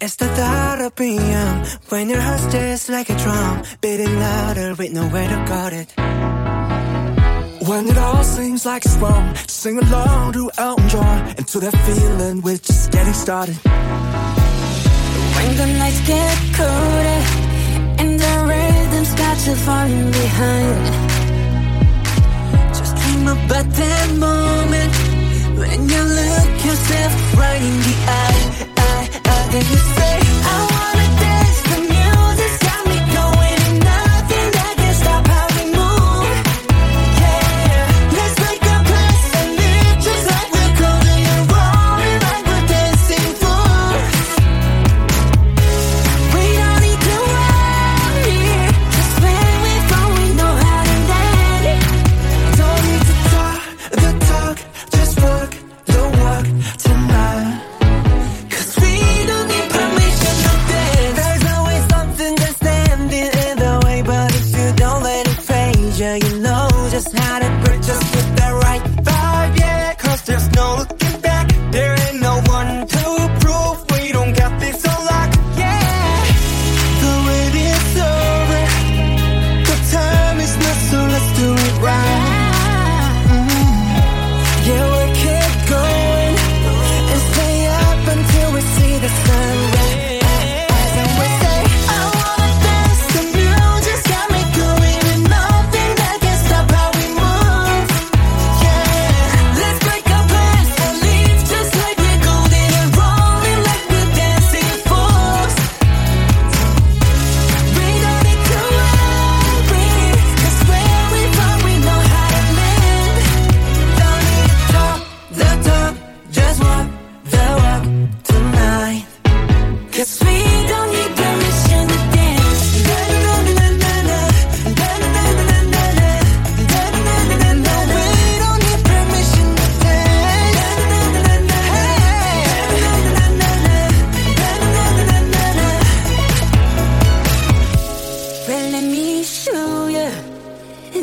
It's the thought of being when your heart's just like a drum, beating louder with nowhere to guard it. When it all seems like it's wrong, sing along to Elton John and that feeling we're just getting started. When the nights get colder and the rhythm's got you falling behind, just dream about that moment when you look yourself right in the eye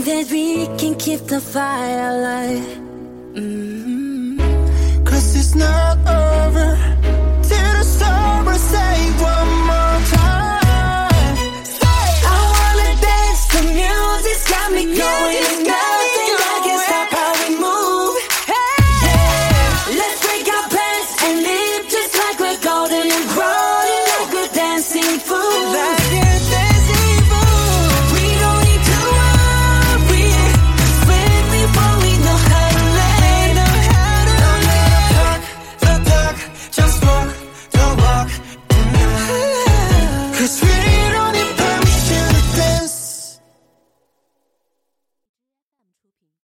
that we can keep the fire alive.